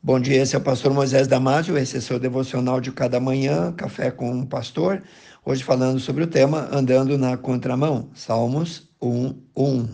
Bom dia, esse é o pastor Moisés Damásio, esse é seu devocional de cada manhã, Café com um Pastor. Hoje falando sobre o tema Andando na Contramão, Salmos 1, 1.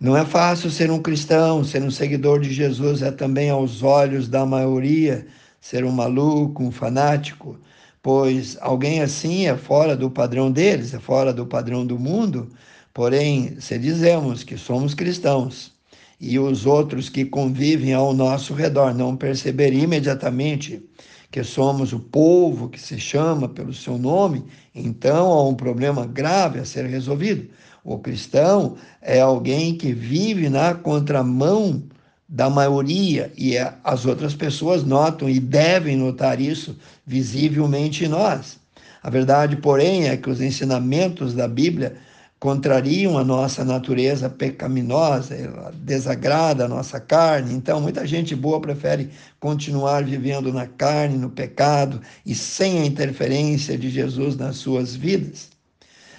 Não é fácil ser um cristão, ser um seguidor de Jesus é também aos olhos da maioria ser um maluco, um fanático, pois alguém assim é fora do padrão deles, é fora do padrão do mundo. Porém, se dizemos que somos cristãos, e os outros que convivem ao nosso redor não perceber imediatamente que somos o povo que se chama pelo seu nome, então há um problema grave a ser resolvido. O cristão é alguém que vive na contramão da maioria e é, as outras pessoas notam e devem notar isso visivelmente em nós. A verdade, porém, é que os ensinamentos da Bíblia contrariam a nossa natureza pecaminosa, ela desagrada a nossa carne. Então, muita gente boa prefere continuar vivendo na carne, no pecado e sem a interferência de Jesus nas suas vidas.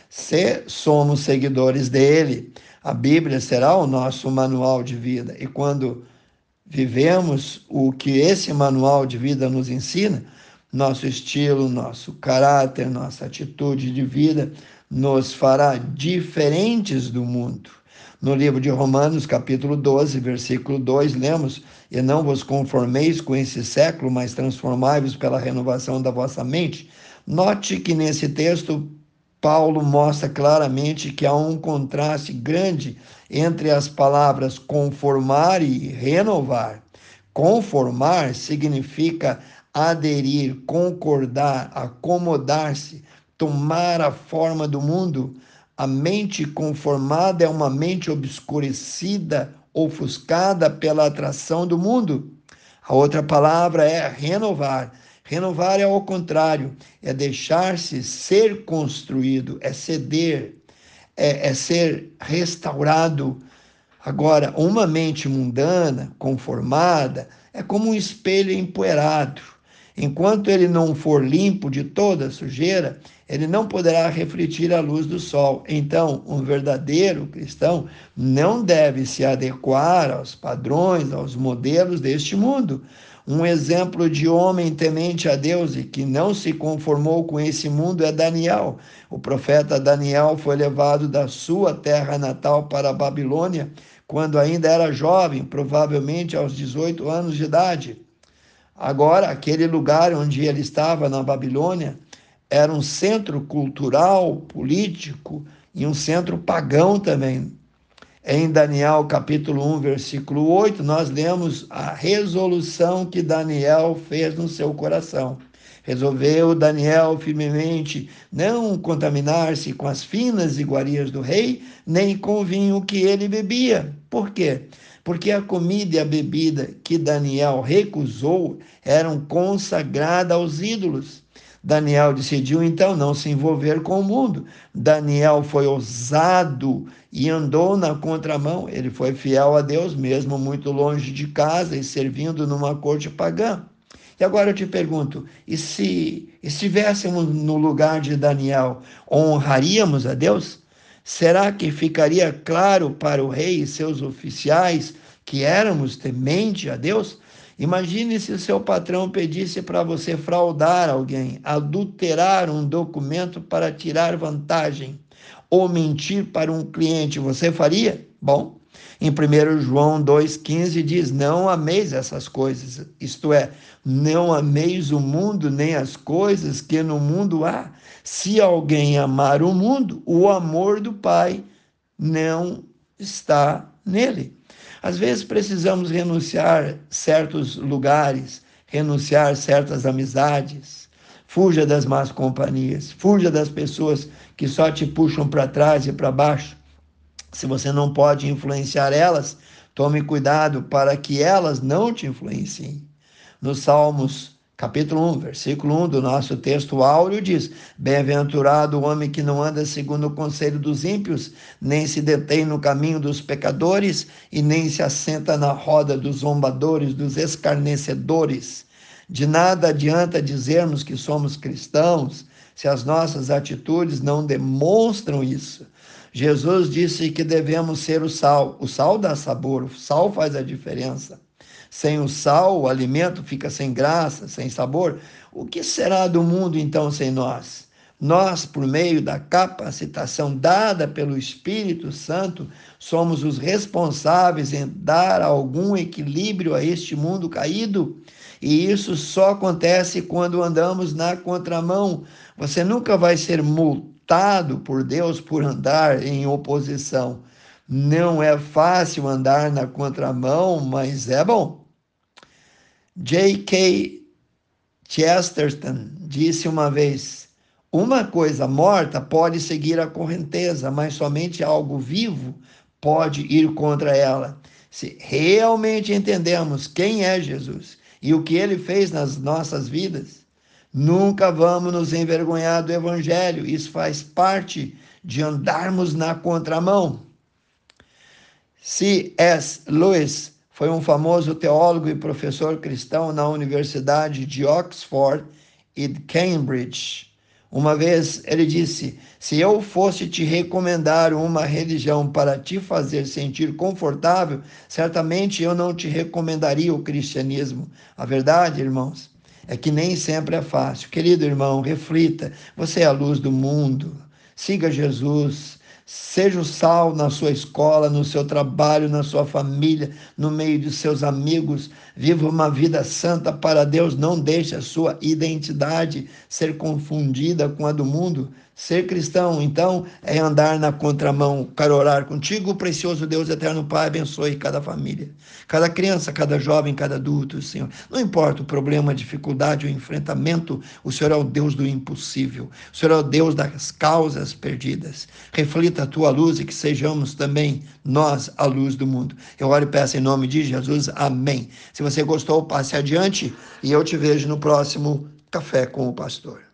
Se somos seguidores dele, a Bíblia será o nosso manual de vida. E quando vivemos o que esse manual de vida nos ensina, nosso estilo, nosso caráter, nossa atitude de vida nos fará diferentes do mundo. No livro de Romanos, capítulo 12, versículo 2, lemos: E não vos conformeis com esse século, mas transformai-vos pela renovação da vossa mente. Note que nesse texto, Paulo mostra claramente que há um contraste grande entre as palavras conformar e renovar. Conformar significa aderir, concordar, acomodar-se tomar a forma do mundo, a mente conformada é uma mente obscurecida, ofuscada pela atração do mundo. A outra palavra é renovar. Renovar é ao contrário, é deixar-se ser construído, é ceder, é, é ser restaurado. Agora, uma mente mundana, conformada, é como um espelho empoeirado. Enquanto ele não for limpo de toda sujeira, ele não poderá refletir a luz do sol. Então, um verdadeiro cristão não deve se adequar aos padrões, aos modelos deste mundo. Um exemplo de homem temente a Deus e que não se conformou com esse mundo é Daniel. O profeta Daniel foi levado da sua terra natal para a Babilônia quando ainda era jovem, provavelmente aos 18 anos de idade. Agora, aquele lugar onde ele estava, na Babilônia, era um centro cultural, político e um centro pagão também. Em Daniel capítulo 1, versículo 8, nós lemos a resolução que Daniel fez no seu coração. Resolveu Daniel firmemente não contaminar-se com as finas iguarias do rei, nem com o vinho que ele bebia. Por quê? Porque a comida e a bebida que Daniel recusou eram consagradas aos ídolos. Daniel decidiu então não se envolver com o mundo. Daniel foi ousado e andou na contramão. Ele foi fiel a Deus, mesmo muito longe de casa e servindo numa corte pagã. E agora eu te pergunto: e se estivéssemos no lugar de Daniel, honraríamos a Deus? Será que ficaria claro para o rei e seus oficiais que éramos temente a Deus? Imagine se o seu patrão pedisse para você fraudar alguém, adulterar um documento para tirar vantagem ou mentir para um cliente, você faria? Bom, em 1 João 2,15 diz: Não ameis essas coisas, isto é, não ameis o mundo nem as coisas que no mundo há. Se alguém amar o mundo, o amor do Pai não está nele. Às vezes precisamos renunciar certos lugares, renunciar certas amizades. Fuja das más companhias, fuja das pessoas que só te puxam para trás e para baixo. Se você não pode influenciar elas, tome cuidado para que elas não te influenciem. Nos Salmos, capítulo 1, versículo 1 do nosso texto áureo diz: Bem-aventurado o homem que não anda segundo o conselho dos ímpios, nem se detém no caminho dos pecadores, e nem se assenta na roda dos zombadores, dos escarnecedores. De nada adianta dizermos que somos cristãos se as nossas atitudes não demonstram isso. Jesus disse que devemos ser o sal. O sal dá sabor, o sal faz a diferença. Sem o sal, o alimento fica sem graça, sem sabor. O que será do mundo então sem nós? Nós, por meio da capacitação dada pelo Espírito Santo, somos os responsáveis em dar algum equilíbrio a este mundo caído. E isso só acontece quando andamos na contramão. Você nunca vai ser multado por Deus por andar em oposição. Não é fácil andar na contramão, mas é bom. J.K. Chesterton disse uma vez: uma coisa morta pode seguir a correnteza, mas somente algo vivo pode ir contra ela. Se realmente entendemos quem é Jesus e o que ele fez nas nossas vidas, nunca vamos nos envergonhar do Evangelho. Isso faz parte de andarmos na contramão. C.S. Lewis foi um famoso teólogo e professor cristão na Universidade de Oxford e Cambridge. Uma vez ele disse: Se eu fosse te recomendar uma religião para te fazer sentir confortável, certamente eu não te recomendaria o cristianismo. A verdade, irmãos, é que nem sempre é fácil. Querido irmão, reflita: você é a luz do mundo. Siga Jesus. Seja o sal na sua escola, no seu trabalho, na sua família, no meio de seus amigos. Viva uma vida santa para Deus. Não deixe a sua identidade ser confundida com a do mundo. Ser cristão, então, é andar na contramão. Quero orar contigo, precioso Deus eterno Pai, abençoe cada família, cada criança, cada jovem, cada adulto, Senhor. Não importa o problema, a dificuldade, o enfrentamento, o Senhor é o Deus do impossível. O Senhor é o Deus das causas perdidas. Reflita a tua luz e que sejamos também nós a luz do mundo. Eu oro e peço em nome de Jesus. Amém. Se você gostou, passe adiante e eu te vejo no próximo Café com o Pastor.